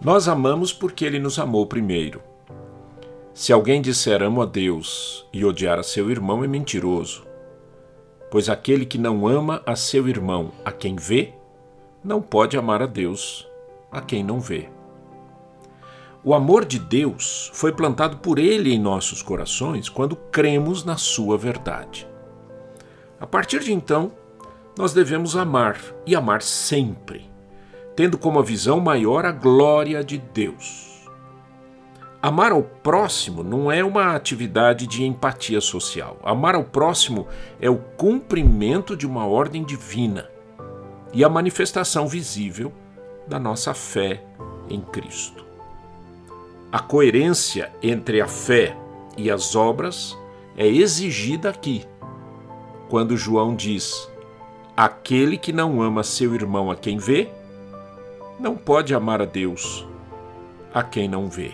Nós amamos porque ele nos amou primeiro. Se alguém disser amo a Deus e odiar a seu irmão é mentiroso. Pois aquele que não ama a seu irmão, a quem vê, não pode amar a Deus, a quem não vê. O amor de Deus foi plantado por Ele em nossos corações quando cremos na Sua verdade. A partir de então, nós devemos amar e amar sempre, tendo como visão maior a glória de Deus. Amar ao próximo não é uma atividade de empatia social. Amar ao próximo é o cumprimento de uma ordem divina e a manifestação visível da nossa fé em Cristo. A coerência entre a fé e as obras é exigida aqui, quando João diz: Aquele que não ama seu irmão a quem vê, não pode amar a Deus a quem não vê.